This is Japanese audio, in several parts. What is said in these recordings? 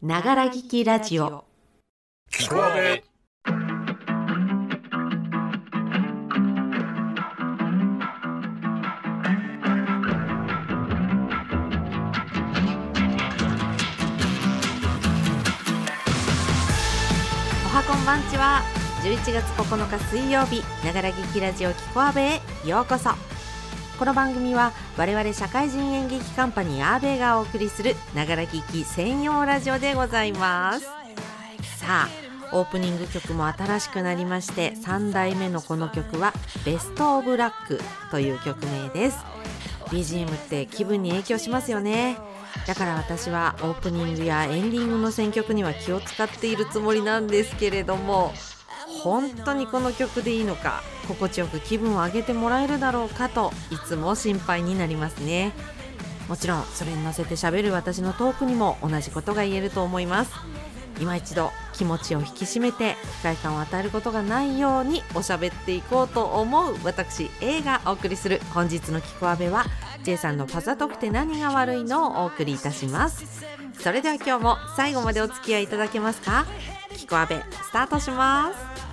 ながら聞きラジオ。聞こえおはこんばんちは。11月9日水曜日ながら聞きラジオキコアベへようこそこの番組は我々社会人演劇カンパニーアーベイがお送りするながら聞き専用ラジオでございます。さあオープニング曲も新しくなりまして3代目のこの曲はベストオブラックという曲名です。BGM って気分に影響しますよね。だから私はオープニングやエンディングの選曲には気を使っているつもりなんですけれども本当にこの曲でいいのか心地よく気分を上げてもらえるだろうかといつも心配になりますね。もちろんそれに乗せて喋る私のトークにも同じことが言えると思います。今一度気持ちを引き締めて不快感を与えることがないようにおしゃべっていこうと思う私。A がお送りする本日の「キコアベ」は J さんのパザトくて何が悪いのをお送りいたします。それでは今日も最後までお付き合いいただけますか？キコアベスタートします。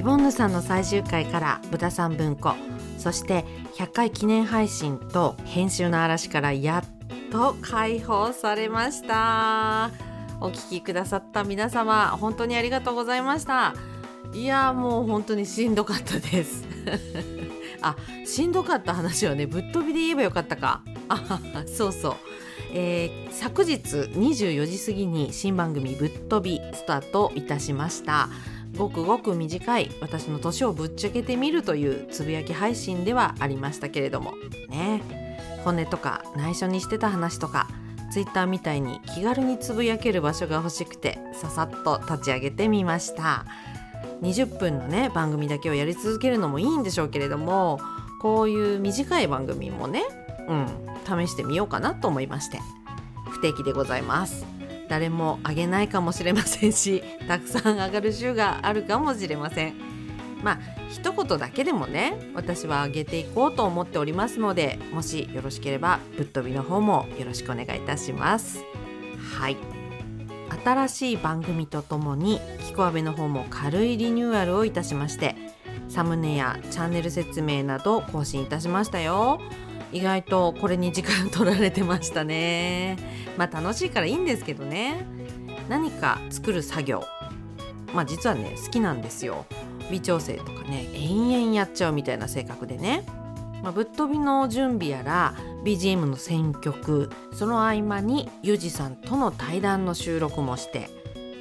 イボンヌさんの最終回から豚さん文庫そして100回記念配信と編集の嵐からやっと解放されました。お聞きくださった皆様本当にありがとうございました。いやもう本当にしんどかったです。あしんどかった話はねぶっ飛びで言えばよかったか。あそうそう。えー昨日24時過ぎに新番組「ぶっ飛び」スタートいたしました。ごくごく短い私の年をぶっちゃけてみるというつぶやき配信ではありましたけれどもね。本音とか内緒にしてた話とかツイッターみたいに気軽につぶやける場所が欲しくてささっと立ち上げてみました。20分のね番組だけをやり続けるのもいいんでしょうけれどもこういう短い番組もねうん試してみようかなと思いまして。不定期でございます。誰もあげないかもしれませんし たくさん上がる週があるかもしれません。まあ一言だけでもね私は上げていこうと思っておりますのでもしよろしければぶっ飛びの方もよろしくお願いいたします。はい。新しい番組とともにキコアベの方も軽いリニューアルをいたしましてサムネやチャンネル説明など更新いたしましたよ。意外とこれに時間取られてましたね。まあ楽しいからいいんですけどね。何か作る作業。まあ実はね好きなんですよ。微調整とかね延々やっちゃうみたいな性格でね、まあ、ぶっ飛びの準備やら BGM の選曲その合間にユージさんとの対談の収録もして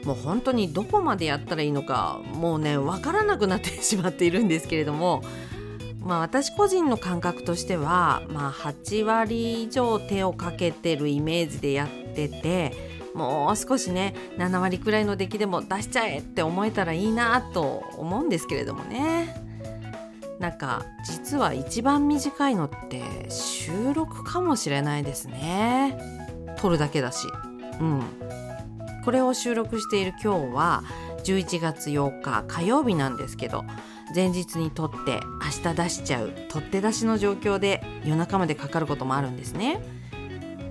もう本当にどこまでやったらいいのかもうね分からなくなってしまっているんですけれどもまあ私個人の感覚としては、まあ、8割以上手をかけてるイメージでやっててもう少しね7割くらいの出来でも出しちゃえって思えたらいいなと思うんですけれどもね。なんか実は一番短いのって収録かもしれないですね。撮るだけだし。うん。これを収録している今日は11月8日火曜日なんですけど前日に撮って明日出しちゃう取って出しの状況で夜中までかかることもあるんですね。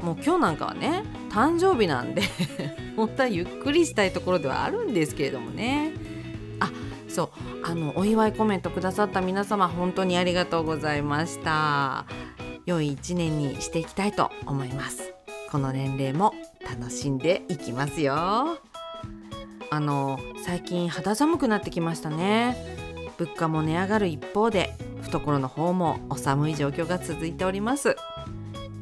もう今日なんかはね誕生日なんで 本当はゆっくりしたいところではあるんですけれどもね。あそうあのお祝いコメントくださった皆様本当にありがとうございました。良い一年にしていきたいと思います。この年齢も楽しんでいきますよ。あの最近肌寒くなってきましたね。物価も値上がる一方で懐の方もお寒い状況が続いております。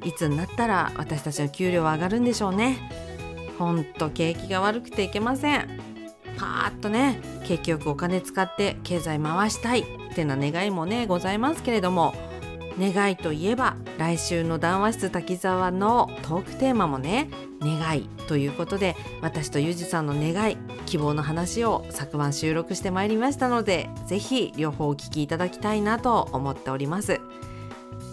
いつになったら私たちの給料は上がるんでしょうね。ほんと景気が悪くていけません。パーッとね景気よくお金使って経済回したいってな願いもねございますけれども願いといえば来週の談話室滝沢のトークテーマもね願いということで私とゆうじさんの願い希望の話を昨晩収録してまいりましたのでぜひ両方お聞きいただきたいなと思っております。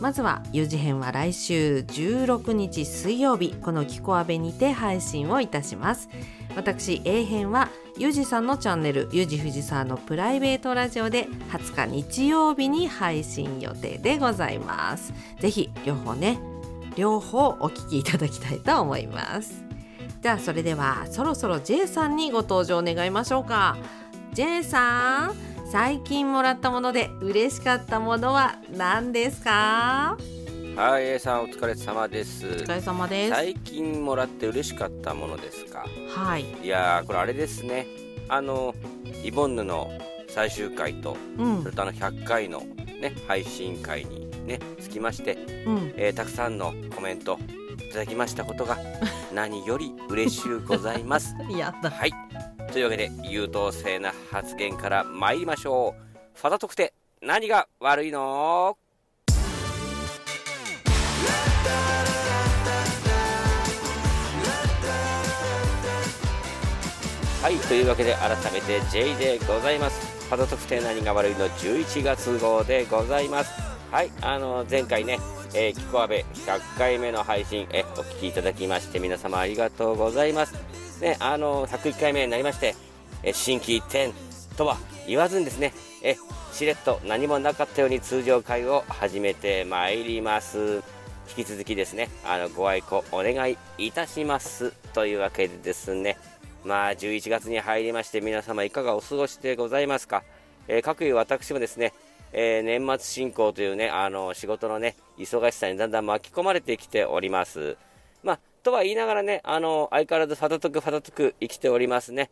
まずはゆうじ編は来週16日水曜日このキコアベにて配信をいたします。私 A 編はゆじさんのチャンネルゆじ藤沢のプライベートラジオで20日日曜日に配信予定でございます。ぜひ両方ね両方お聞きいただきたいと思います。じゃあそれではそろそろ J さんにご登場願いましょうか。J さん最近もらったもので嬉しかったものは何ですか？はい、A さんお疲れ様です。お疲れ様です。最近もらって嬉しかったものですか？はい。いやこれあれですね。あのイボンヌの最終回と、うん、それとあの100回のね配信会にねつきまして、うん、えー、たくさんのコメントいただきましたことが 何より嬉しゅうございます。やった。はい。というわけで優等生な発言から参りましょうファダ特定何が悪いのはいというわけで改めて J でございますファダ特定何が悪いの11月号でございますはいあの前回ねえー、キコアベ100回目の配信えお聞きいただきまして皆様ありがとうございますね、あの、101回目になりまして、え心機一転とは言わずにですね、えしれっと何もなかったように通常会を始めてまいります。引き続きですね、あの、ご愛顧お願いいたします。というわけでですね、まあ、11月に入りまして、皆様いかがお過ごしでございますか？えー、各有私もですね、えー、年末進行というね、あの、仕事のね、忙しさにだんだん巻き込まれてきております。まあ、とは言いながらね、あの、相変わらずファダトクファダトク生きておりますね。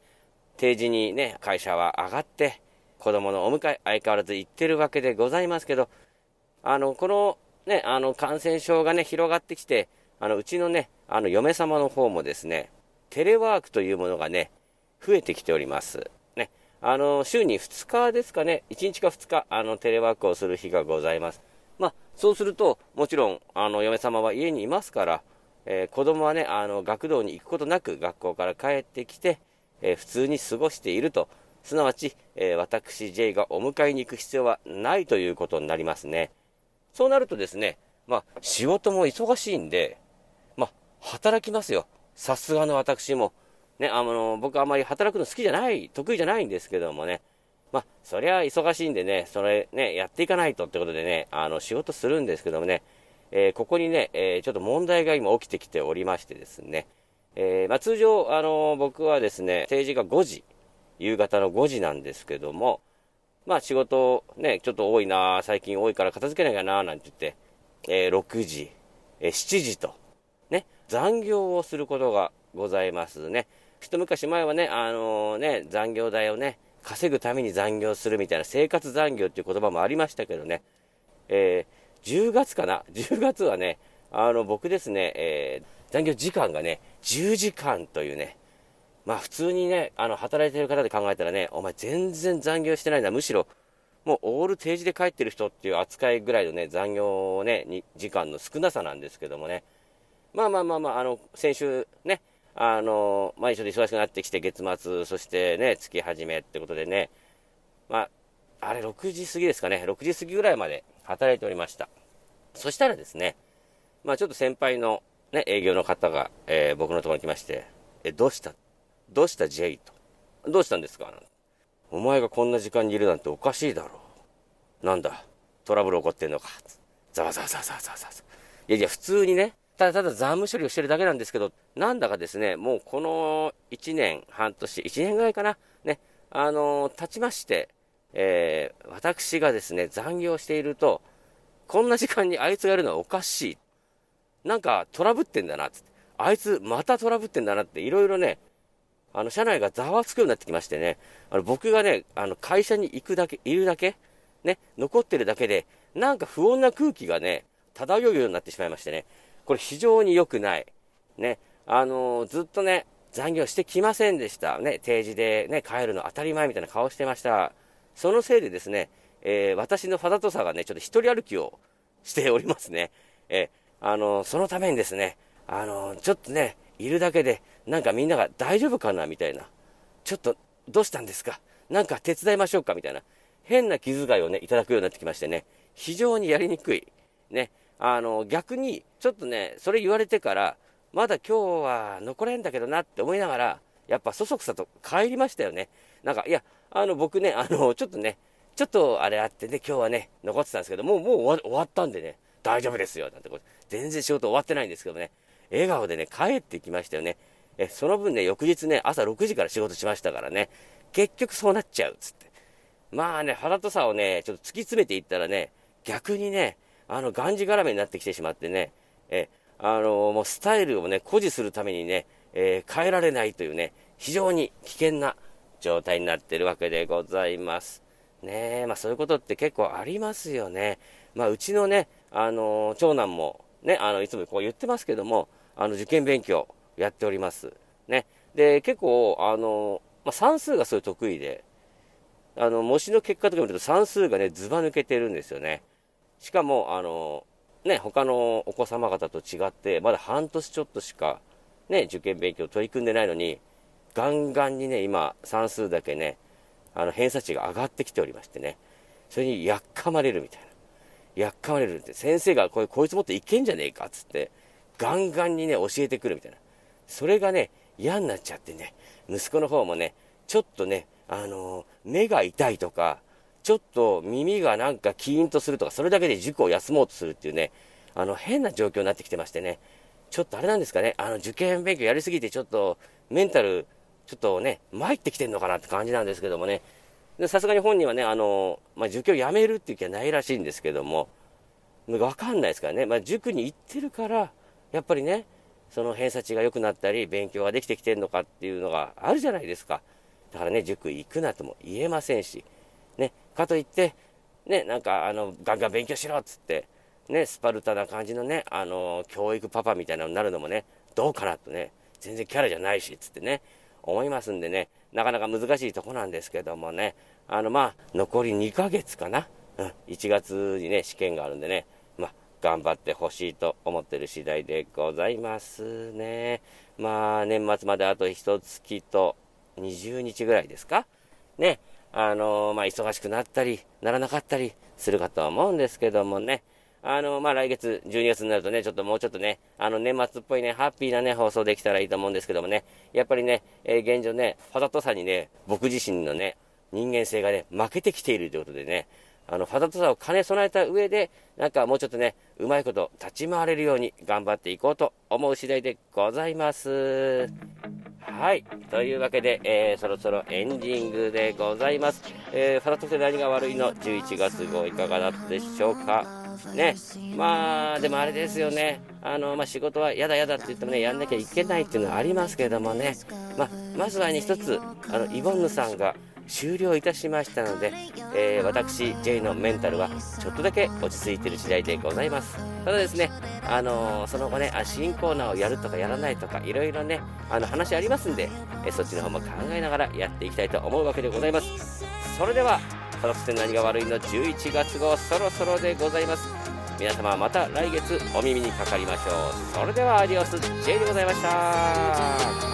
定時にね、会社は上がって、子供のお迎え、相変わらず行ってるわけでございますけど、あの、このね、あの、感染症がね、広がってきて、あの、うちのね、あの、嫁様の方もですね、テレワークというものがね、増えてきております。ね。あの、週に2日ですかね、1日か2日、あの、テレワークをする日がございます。まあ、そうすると、もちろん、あの、嫁様は家にいますから、えー、子供はね、あの、学童に行くことなく学校から帰ってきて、えー、普通に過ごしていると、すなわち、えー、私 J がお迎えに行く必要はないということになりますね。そうなるとですね、まあ、仕事も忙しいんで、まあ、働きますよ。さすがの私も。ね、あの、僕あまり働くの好きじゃない、得意じゃないんですけどもね。まあ、そりゃ忙しいんでね、それね、やっていかないとってことでね、あの、仕事するんですけどもね、えー、ここにね、えー、ちょっと問題が今起きてきておりましてですね、えー、まあ、通常、あの僕はですね、定時が5時、夕方の5時なんですけども、まあ仕事ね、ちょっと多いな最近多いから片付けなきゃななんて言って、えー、6時、えー、7時と、残業をすることがございますね。一昔前はね、あのー、ね、残業代をね、稼ぐために残業するみたいな生活残業っていう言葉もありましたけどね、えー、10月かな ?10 月はね、あの、僕ですね、えー、残業時間がね、10時間というね、まあ普通にね、あの、働いてる方で考えたらね、お前全然残業してないな、むしろ、もうオール定時で帰ってる人っていう扱いぐらいのね、残業ね、時間の少なさなんですけどもね。まあまあまあまあ、あの、先週ね、あの、毎日忙しくなってきて月末、そしてね、月始めってことでね、まあ、あれ6時過ぎですかね、6時過ぎぐらいまで働いておりました。そしたらですね、まあちょっと先輩のね、営業の方が、えー、僕のところに来まして、え、どうした？どうした J と？どうしたんですか？お前がこんな時間にいるなんておかしいだろう。なんだ？トラブル起こってんのか。ざわざわざわざわざわ。いやいや、普通にね、ただただ残務処理をしてるだけなんですけど、なんだかですね、もうこの1年、半年、1年ぐらいかな、ね、あのー、経ちまして、えー、私がですね、残業していると、こんな時間にあいつがやるのはおかしい。なんかトラブってんだな、つって。あいつまたトラブってんだなって、いろいろね、あの、社内がざわつくようになってきましてね、あの、僕がね、あの、会社に行くだけ、いるだけ、ね、残ってるだけで、なんか不穏な空気がね、漂うようになってしまいましてね、これ非常に良くない。ね、あのー、ずっとね、残業してきませんでした。ね、定時でね、帰るの当たり前みたいな顔してました。そのせいでですね、えー、私のファダトさがね、ちょっと一人歩きをしておりますね。えー、あの、そのためにですね、あの、ちょっとね、いるだけで、なんかみんなが大丈夫かなみたいな。ちょっと、どうしたんですか？なんか手伝いましょうか？みたいな。変な気遣いをね、いただくようになってきましてね、非常にやりにくい。ね。あの、逆に、ちょっとね、それ言われてから、まだ今日は残れんだけどなって思いながら、やっぱそそくさと帰りましたよね。なんか、いや、あの、僕ね、あの、ちょっとね、ちょっとあれあってね、今日はね、残ってたんですけど、もう、もう終わったんでね、大丈夫ですよ、なんてこれ、全然仕事終わってないんですけどね、笑顔でね、帰ってきましたよね。え、その分ね、翌日ね、朝6時から仕事しましたからね、結局そうなっちゃう、つって。まあね、肌とさをね、ちょっと突き詰めていったらね、逆にね、あの、がんじがらめになってきてしまってね、え、あの、もうスタイルをね、誇示するためにね、えー、変えられないというね、非常に危険な状態になってるわけでございます。ねえ、まあそういうことって結構ありますよね。まあうちのね、あの、長男もね、あの、いつもこう言ってますけども、あの、受験勉強やっております。ね。で、結構、あの、まあ算数がすごい得意で、あの、模試の結果とか見ると算数がね、ずば抜けてるんですよね。しかも、あの、ね、他のお子様方と違って、まだ半年ちょっとしか、ね、受験勉強取り組んでないのに、ガンガンにね、今、算数だけね、あの、偏差値が上がってきておりましてね、それにやっかまれるみたいな。やっかまれるって、先生がこれ、こいつもっといけんじゃねえかっつって、ガンガンにね、教えてくるみたいな。それがね、嫌になっちゃってね、息子の方もね、ちょっとね、あのー、目が痛いとか、ちょっと耳がなんかキーンとするとか、それだけで塾を休もうとするっていうね、あの、変な状況になってきてましてね、ちょっとあれなんですかね、あの、受験勉強やりすぎて、ちょっと、メンタル、ちょっとね、参ってきてんのかなって感じなんですけどもね、さすがに本人はね、あの、まあ、受験をやめるっていう気はないらしいんですけども、わかんないですからね、まあ、塾に行ってるから、やっぱりね、その偏差値が良くなったり、勉強ができてきてるのかっていうのがあるじゃないですか。だからね、塾行くなとも言えませんし、かといって、ね、なんか、あの、ガンガン勉強しろっつって、ね、スパルタな感じのね、あの、教育パパみたいなのになるのもね、どうかなとね、全然キャラじゃないし、つってね、思いますんでね、なかなか難しいとこなんですけどもね、あの、まあ、残り2ヶ月かな。うん、1月にね、試験があるんでね、ま、頑張ってほしいと思ってる次第でございますね。まあ、年末まであと1月と20日ぐらいですか？ね、あの、まあ、忙しくなったり、ならなかったりするかと思うんですけどもね、あの、まあ、来月、12月になるとね、ちょっともうちょっとね、あの、年末っぽいね、ハッピーなね、放送できたらいいと思うんですけどもね、やっぱりね、えー、現状ね、ファザトさにね、僕自身のね、人間性がね、負けてきているということでね、あの、ファザトさを兼ね備えた上で、なんかもうちょっとね、うまいこと立ち回れるように頑張っていこうと思う次第でございます。はい。というわけで、えー、そろそろエンディングでございます。えー、ファザトって何が悪いの？11月号いかがだったでしょうか？ね。まあ、でもあれですよね。あの、まあ、仕事は嫌だ嫌だって言ってもね、やんなきゃいけないっていうのはありますけどもね。まあ、まずはね、一つ、あの、イボンヌさんが終了いたしましたので、えー、私、J のメンタルはちょっとだけ落ち着いてる次第でございます。ただですね、あのー、その後ね、新コーナーをやるとかやらないとか、いろいろね、あの話ありますんで、えそっちの方も考えながらやっていきたいと思うわけでございます。それでは、家族って何が悪いの11月号そろそろでございます皆様また来月お耳にかかりましょうそれではアディオス J でございました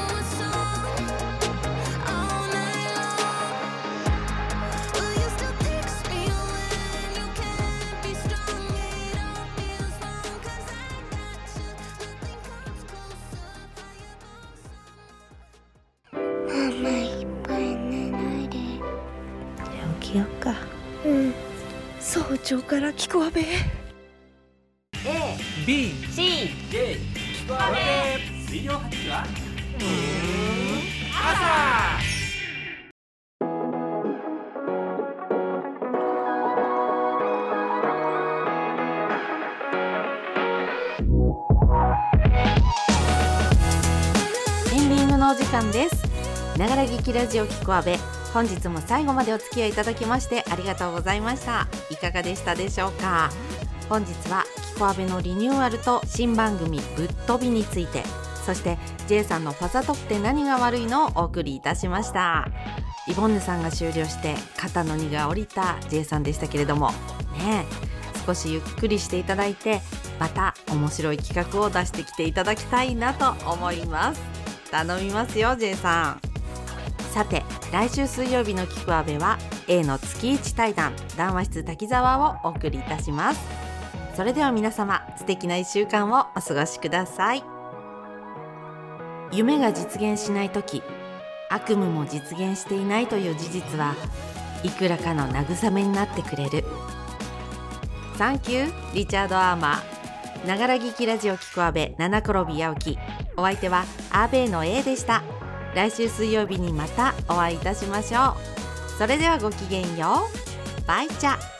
長から聞こわべ。A B C J 聞こわべ水曜8時は？うん。朝。エンディングのお時間です。ながら劇ラジオ聞こわべ本日も最後までお付き合いいただきましてありがとうございました。いかがでしたでしょうか？本日はキコアベのリニューアルと新番組ぶっ飛びについてそして J さんのファザトって何が悪いのをお送りいたしました。イボンヌさんが終了して肩の荷が下りた J さんでしたけれども。ね少しゆっくりしていただいてまた面白い企画を出してきていただきたいなと思います。頼みますよ J さん。さて来週水曜日の「菊クアは A の月一対談談話室滝沢をお送りいたします。それでは皆様素敵な1週間をお過ごしください。夢が実現しない時悪夢も実現していないという事実はいくらかの慰めになってくれる。サンキューリチャード・アーマーながら聞きラジオ聞く阿部七転び八起き。お相手はアベイの A でした。来週水曜日にまたお会いいたしましょう。それではごきげんよう。バイチャ。